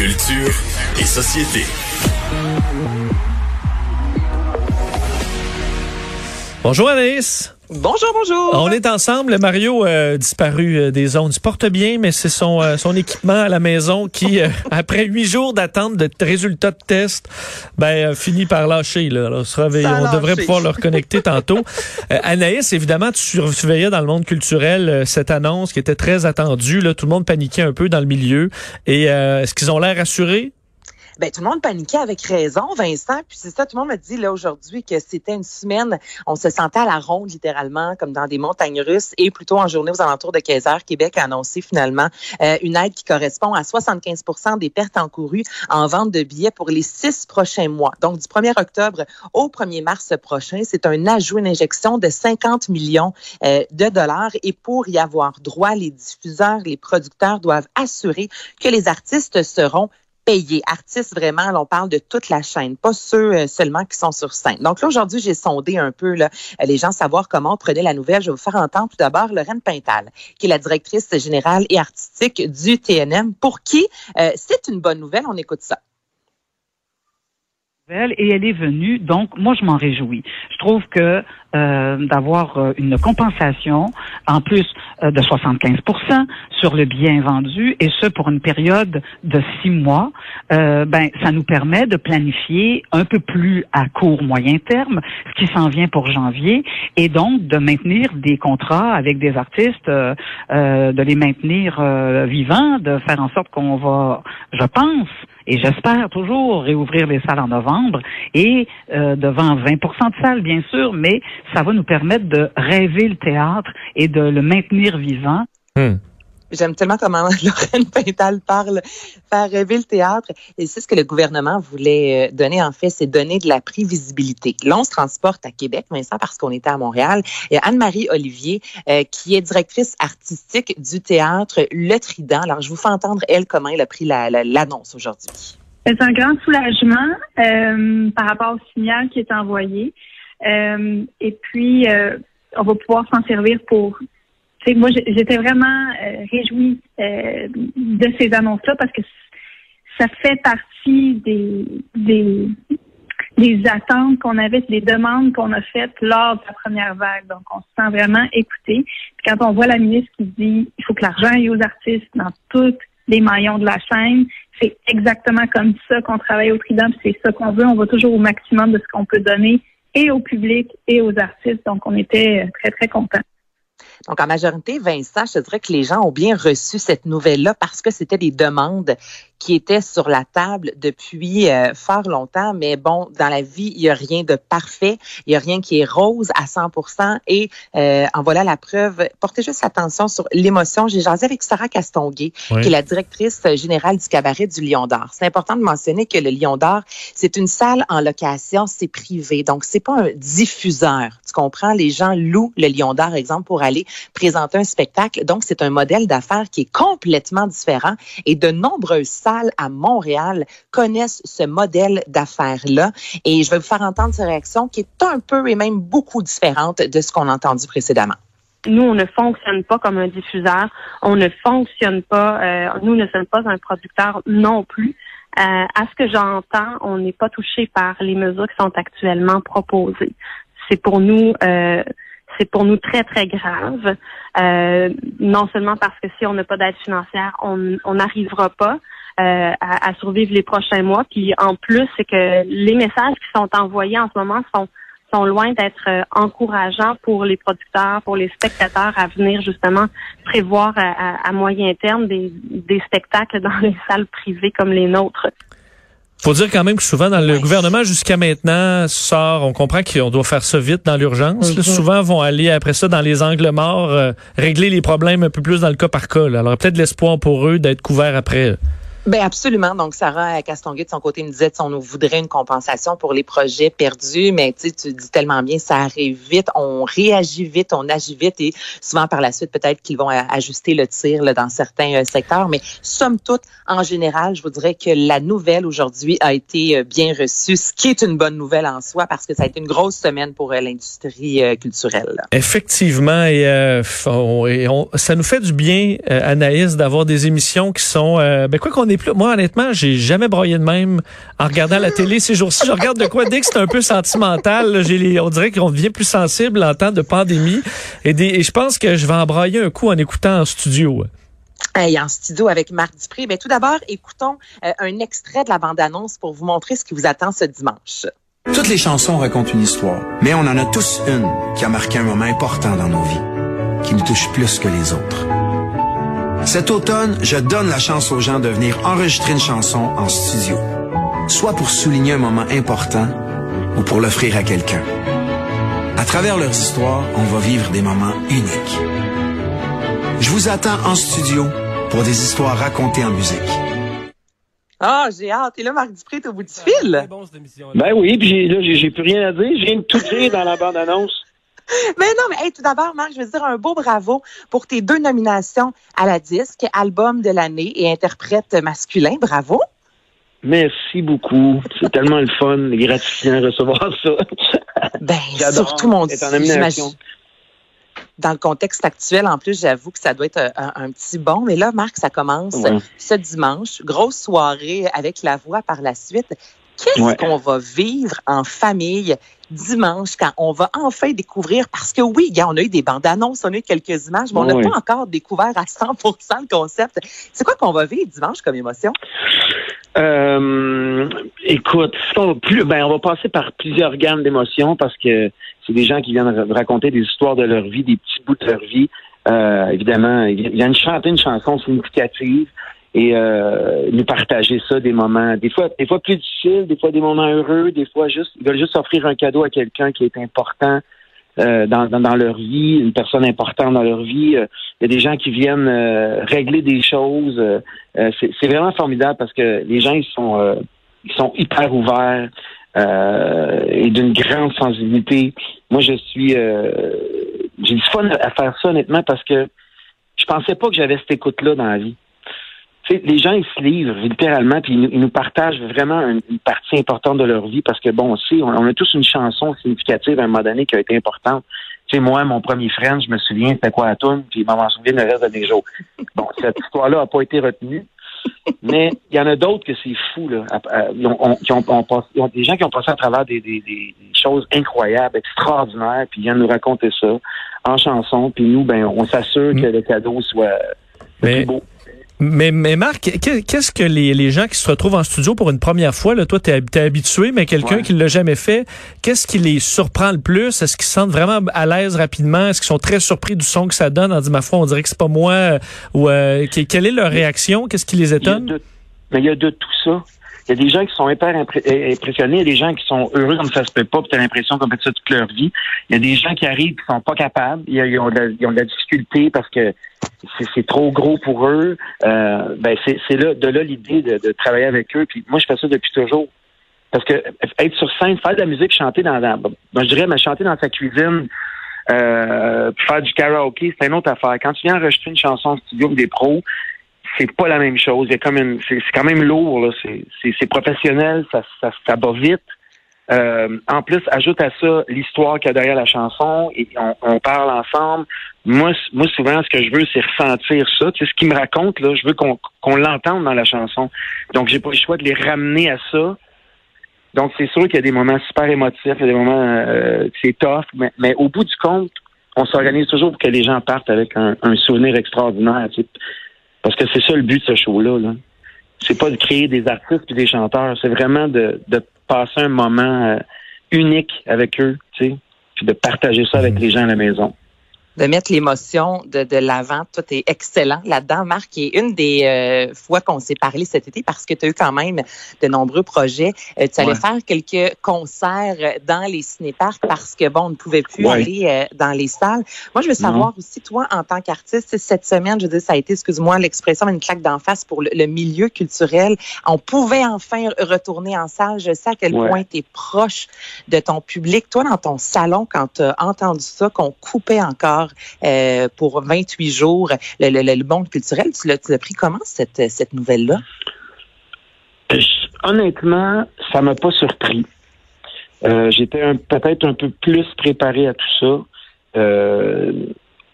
Culture et société. Bonjour Anaïs. Bonjour, bonjour. On est ensemble. Mario a disparu euh, des ondes. Il se porte bien, mais c'est son, euh, son équipement à la maison qui, euh, après huit jours d'attente de résultats de test, ben, finit par lâcher. Là. Alors, on, on devrait pouvoir le reconnecter tantôt. Anaïs, évidemment, tu surveillais dans le monde culturel cette annonce qui était très attendue. Là. Tout le monde paniquait un peu dans le milieu. Et est-ce qu'ils ont l'air assurés? Ben, tout le monde paniquait avec raison, Vincent. Puis c'est ça, tout le monde m'a dit là aujourd'hui que c'était une semaine, on se sentait à la ronde littéralement, comme dans des montagnes russes, et plutôt en journée aux alentours de 15 heures, Québec a annoncé finalement euh, une aide qui correspond à 75% des pertes encourues en vente de billets pour les six prochains mois. Donc du 1er octobre au 1er mars prochain, c'est un ajout, une injection de 50 millions euh, de dollars. Et pour y avoir droit, les diffuseurs, les producteurs doivent assurer que les artistes seront payés. Artistes, vraiment, on parle de toute la chaîne, pas ceux euh, seulement qui sont sur scène. Donc là, aujourd'hui, j'ai sondé un peu là, les gens savoir comment on prenait la nouvelle. Je vais vous faire entendre tout d'abord Lorraine Pintal, qui est la directrice générale et artistique du TNM, pour qui euh, c'est une bonne nouvelle. On écoute ça et elle est venue. Donc, moi, je m'en réjouis. Je trouve que euh, d'avoir euh, une compensation en plus euh, de 75% sur le bien vendu, et ce pour une période de six mois, ben, ça nous permet de planifier un peu plus à court moyen terme ce qui s'en vient pour janvier, et donc de maintenir des contrats avec des artistes, de les maintenir vivants, de faire en sorte qu'on va, je pense, et j'espère toujours réouvrir les salles en novembre et euh, devant 20% de salles, bien sûr, mais ça va nous permettre de rêver le théâtre et de le maintenir vivant. Hmm. J'aime tellement comment Lorraine Pintal parle, faire rêver le théâtre. Et c'est ce que le gouvernement voulait euh, donner, en fait, c'est donner de la prévisibilité. Là, on se transporte à Québec, Vincent, parce qu'on était à Montréal. Et Anne-Marie Olivier, euh, qui est directrice artistique du théâtre Le Trident. Alors, je vous fais entendre, elle, comment elle a pris l'annonce aujourd'hui. C'est un grand soulagement euh, par rapport au signal qui est envoyé. et puis, on va pouvoir s'en servir pour moi, j'étais vraiment euh, réjouie euh, de ces annonces-là parce que ça fait partie des, des, des attentes qu'on avait, des demandes qu'on a faites lors de la première vague. Donc, on se sent vraiment écouté. Puis quand on voit la ministre qui dit il faut que l'argent aille aux artistes dans tous les maillons de la chaîne, c'est exactement comme ça qu'on travaille au Trident, c'est ça qu'on veut. On va toujours au maximum de ce qu'on peut donner et au public et aux artistes. Donc, on était très, très contents. Donc, en majorité, Vincent, je te dirais que les gens ont bien reçu cette nouvelle-là parce que c'était des demandes qui étaient sur la table depuis euh, fort longtemps. Mais bon, dans la vie, il n'y a rien de parfait. Il n'y a rien qui est rose à 100% Et euh, en voilà la preuve. Portez juste attention sur l'émotion. J'ai jasé avec Sarah Castonguay, qui est la directrice générale du cabaret du Lion d'Or. C'est important de mentionner que le Lion d'Or, c'est une salle en location, c'est privé. Donc, c'est pas un diffuseur. Tu comprends? Les gens louent le Lion d'Or, exemple, pour aller présenter un spectacle. Donc, c'est un modèle d'affaires qui est complètement différent et de nombreuses salles à Montréal connaissent ce modèle d'affaires-là. Et je vais vous faire entendre sa réaction qui est un peu et même beaucoup différente de ce qu'on a entendu précédemment. Nous, on ne fonctionne pas comme un diffuseur. On ne fonctionne pas, euh, nous ne sommes pas un producteur non plus. Euh, à ce que j'entends, on n'est pas touché par les mesures qui sont actuellement proposées. C'est pour nous euh, c'est pour nous très, très grave. Euh, non seulement parce que si on n'a pas d'aide financière, on n'arrivera pas euh, à, survivre les prochains mois. Puis en plus, c'est que les messages qui sont envoyés en ce moment sont sont loin d'être euh, encourageants pour les producteurs, pour les spectateurs à venir justement prévoir à, moyen terme des, des spectacles dans les salles privées comme les nôtres faut dire quand même que souvent dans le gouvernement jusqu'à maintenant sort, on comprend qu'on doit faire ça vite dans l'urgence. Souvent vont aller après ça dans les angles morts, euh, régler les problèmes un peu plus dans le cas par cas. Alors peut-être l'espoir pour eux d'être couverts après. Ben absolument. Donc Sarah Castonguay de son côté me disait on nous voudrait une compensation pour les projets perdus, mais tu dis tellement bien, ça arrive vite, on réagit vite, on agit vite et souvent par la suite peut-être qu'ils vont ajuster le tir là, dans certains euh, secteurs, mais somme toute, en général, je vous dirais que la nouvelle aujourd'hui a été euh, bien reçue, ce qui est une bonne nouvelle en soi parce que ça a été une grosse semaine pour euh, l'industrie culturelle. Effectivement, et, ça nous fait du bien, Anaïs, d'avoir des émissions qui sont, ben quoi qu'on est plus. Moi, honnêtement, j'ai jamais broyé de même en regardant la télé ces jours-ci. Je regarde de quoi dès que c'est un peu sentimental. J'ai les, on dirait qu'on devient plus sensible en temps de pandémie. Et, des, et je pense que je vais en broyer un coup en écoutant en studio. Hey, en studio avec Marc Dupré. Mais tout d'abord, écoutons euh, un extrait de la bande-annonce pour vous montrer ce qui vous attend ce dimanche. Toutes les chansons racontent une histoire, mais on en a tous une qui a marqué un moment important dans nos vies, qui nous touche plus que les autres. Cet automne, je donne la chance aux gens de venir enregistrer une chanson en studio, soit pour souligner un moment important ou pour l'offrir à quelqu'un. À travers leurs histoires, on va vivre des moments uniques. Je vous attends en studio pour des histoires racontées en musique. Ah, j'ai hâte. Et là, Marc Dupré est au bout du fil. Ben oui, puis là, j'ai plus rien à dire. Je viens de tout dire dans la bande-annonce. Mais non, mais hey, tout d'abord, Marc, je veux dire un beau bravo pour tes deux nominations à la disque, album de l'année et interprète masculin. Bravo. Merci beaucoup. C'est tellement le fun et gratifiant de recevoir ça. Ben, surtout, mon Dieu, dans le contexte actuel, en plus, j'avoue que ça doit être un, petit bon. Mais là, Marc, ça commence ce dimanche. Grosse soirée avec la voix par la suite. Qu'est-ce qu'on va vivre en famille dimanche quand on va enfin découvrir? Parce que oui, on a eu des bandes annonces, on a eu quelques images, mais on n'a pas encore découvert à 100% le concept. C'est quoi qu'on va vivre dimanche comme émotion? Euh, écoute, on va, plus, ben, on va passer par plusieurs gammes d'émotions parce que c'est des gens qui viennent raconter des histoires de leur vie, des petits bouts de leur vie. Euh, évidemment, ils viennent chanter une chanson significative et euh, nous partager ça des moments, des fois, des fois plus difficiles, des fois des moments heureux, des fois juste, ils veulent juste offrir un cadeau à quelqu'un qui est important euh, dans, dans, leur vie, une personne importante dans leur vie. Euh, il y a des gens qui viennent euh, régler des choses. c'est vraiment formidable parce que les gens ils sont ils sont hyper ouverts et d'une grande sensibilité. Moi, je suis j'ai du fun à faire ça honnêtement parce que je pensais pas que j'avais cette écoute-là dans la vie les gens, ils se livrent littéralement, puis ils, nous partagent vraiment une, partie importante de leur vie parce que, bon, aussi, on, a tous une chanson significative à un moment donné qui a été importante. Tu sais, moi, mon premier friend, je me souviens, c'était quoi à tune, puis il m'en souviens le reste de mes jours. Bon, cette histoire-là n'a pas été retenue. Mais il y en a d'autres que c'est fou, là. Ils ont, qui ont, ont, des gens qui ont passé à travers des, des, des, choses incroyables, extraordinaires, puis ils viennent nous raconter ça en chanson, puis nous, ben, on s'assure que le cadeau soit plus beau. Mais, mais Marc, qu'est-ce que les, les, gens qui se retrouvent en studio pour une première fois, là, toi, tu es, habitué, mais quelqu'un qui ne l'a jamais fait, qu'est-ce qui les surprend le plus? Est-ce qu'ils se sentent vraiment à l'aise rapidement? Est-ce qu'ils sont très surpris du son que ça donne? En dit, ma foi, on dirait que c'est pas moi. Euh, ou euh, quelle est leur réaction? Qu'est-ce qui les étonne? mais il y a de tout ça. Il y a des gens qui sont hyper impressionnés, il y a des gens qui sont heureux comme ça se peut pas, puis tu as l'impression qu'on fait ça toute leur vie. Il y a des gens qui arrivent qui sont pas capables, ils ont de la difficulté parce que c'est trop gros pour eux. Euh, ben c'est de là l'idée de, travailler avec eux. Puis moi, je fais ça depuis toujours. Parce que être sur scène, faire de la musique, chanter dans, dans je dirais, mais chanter dans sa cuisine, euh, faire du karaoké, c'est une autre affaire. Quand tu viens enregistrer une chanson en studio avec des pros, c'est pas la même chose. C'est quand même lourd. C'est professionnel, ça, ça, ça va vite. Euh, en plus, ajoute à ça l'histoire qu'il y a derrière la chanson et on, parle ensemble. Moi, moi, souvent, ce que je veux, c'est ressentir ça. Tu sais, ce qu'il me raconte, là, je veux qu'on l'entende dans la chanson. Donc, j'ai pas le choix de les ramener à ça. Donc, c'est sûr qu'il y a des moments super émotifs, il y a des moments, euh, c'est tough, mais, au bout du compte, on s'organise toujours pour que les gens partent avec un, souvenir extraordinaire. Parce que c'est ça le but de ce show-là. -là, c'est pas de créer des artistes et des chanteurs, c'est vraiment de, de passer un moment euh, unique avec eux, tu sais, puis de partager ça avec mhm. les gens à la maison de mettre l'émotion de, de l'avant. Toi, tu es excellent là-dedans, Marc. Et une des euh, fois qu'on s'est parlé cet été, parce que tu as eu quand même de nombreux projets, euh, tu allais faire quelques concerts dans les cinéparcs parce que, bon, on ne pouvait plus aller euh, dans les salles. Moi, je veux savoir aussi, toi, en tant qu'artiste, cette semaine, je veux dire, ça a été, excuse-moi l'expression, une claque d'en face pour le, milieu culturel. On pouvait enfin retourner en salle. Je sais à quel point tu es proche de ton public. Toi, dans ton salon, quand tu as entendu ça, qu'on coupait encore euh, pour 28 jours le, le, monde culturel. Tu l'as pris comment, cette, cette nouvelle-là? Honnêtement, ça m'a pas surpris. Euh, j'étais peut-être un peu plus préparé à tout ça. Euh,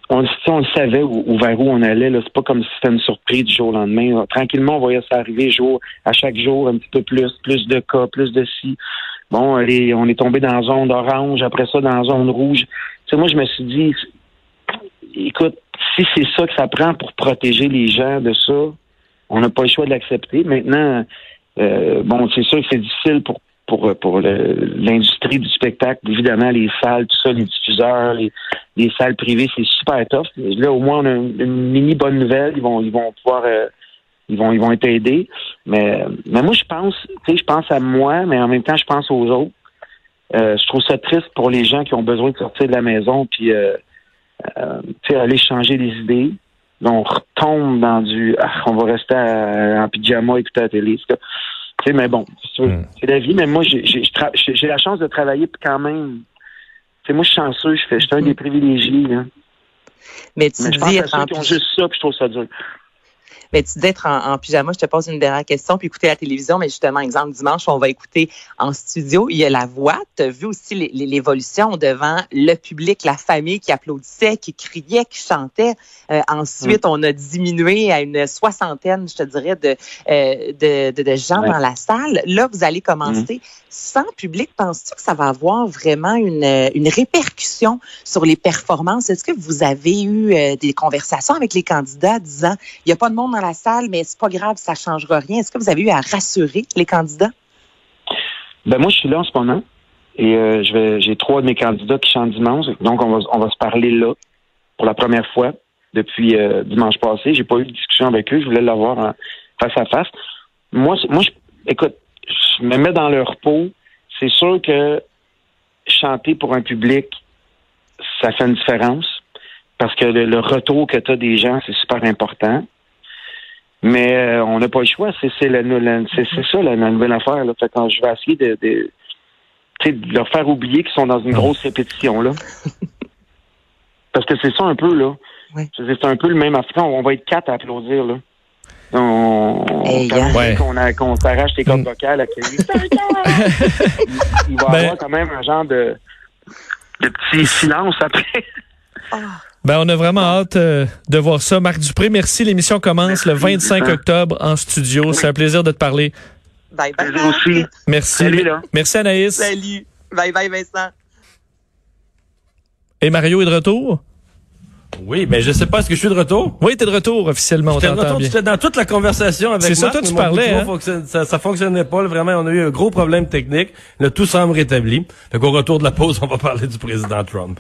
on, le savait où, vers où on allait. C'est pas comme si c'était une surprise du jour au lendemain. Tranquillement, on voyait ça arriver jour, à chaque jour, un petit peu plus, plus de cas, plus de si. Bon, on est tombé dans la zone orange, après ça, dans la zone rouge. Moi, je me suis dit, écoute, si c'est ça que ça prend pour protéger les gens de ça, on n'a pas le choix de l'accepter. Maintenant, euh, bon, c'est sûr que c'est difficile pour pour pour l'industrie du spectacle, évidemment les salles, tout ça, les diffuseurs, les, les salles privées, c'est super tough. Là, au moins, on a une, mini bonne nouvelle. Ils vont ils vont pouvoir euh, ils vont ils vont être aidés. Mais mais moi, je pense, tu sais, je pense à moi, mais en même temps, je pense aux autres. Euh, je trouve ça triste pour les gens qui ont besoin de sortir de la maison puis euh, euh aller changer des idées. on retombe dans du ah, on va rester en pyjama écouter la télé mais bon, hmm. c'est la vie. Mais moi, j'ai la chance de travailler quand même. sais, moi, je suis chanceux. Je, fais, je suis un des privilégiés. Mais tu je dis pense à ceux qui ont juste ça, puis je trouve ça dur. Mais tu dis être en, pyjama, je te pose une dernière question, puis écouter la télévision, mais justement, exemple, dimanche, on va écouter en studio, il y a la voix. Tu as vu aussi l'évolution devant le public, la famille qui applaudissait, qui criait, qui chantait. Euh, ensuite, mm. on a diminué à une soixantaine, je te dirais, de, euh, de, de, gens dans la salle. Là, vous allez commencer mm. sans public. Penses-tu que ça va avoir vraiment une, une répercussion sur les performances? Est-ce que vous avez eu euh, des conversations avec les candidats disant, il n'y a pas de monde la salle, mais c'est pas grave, ça changera rien. Est-ce que vous avez eu à rassurer les candidats? Ben moi, je suis là en ce moment. Et euh, j'ai trois de mes candidats qui chantent dimanche. Donc, on va, on va se parler là pour la première fois depuis euh, dimanche passé. J'ai pas eu de discussion avec eux. Je voulais l'avoir face à face. Moi, moi, je, écoute, je me mets dans leur peau. C'est sûr que chanter pour un public, ça fait une différence parce que le retour que tu as des gens, c'est super important. Mais euh, on n'a pas le choix. C'est c'est ça la, nouvelle affaire. Là. Fait quand je vais essayer de, de, de leur faire oublier qu'ils sont dans une grosse répétition là. Parce que c'est ça un peu là. C'est un peu le même affaire. On va être quatre à applaudir là. On, qu'on s'arrache les cordes mm. vocales à il, il va y ben avoir quand même un genre de, de petit silence après. Ah. Ben, on a vraiment hâte euh, de voir ça. Marc Dupré, merci. L'émission commence le 25 octobre en studio. C'est un plaisir de te parler. Bye bye. Merci. Merci Anaïs. Salut. Bye bye Vincent. Et Mario est de retour? Oui, ben je sais pas, est-ce que je suis de retour? Oui, tu es de retour officiellement. J'étais de retour, bien. dans toute la conversation avec C'est ça, toi tu parlais. Hein? ça, ça fonctionnait pas. Vraiment, on a eu un gros problème technique. Là, tout semble rétabli. Fait qu'au retour de la pause, on va parler du président Trump.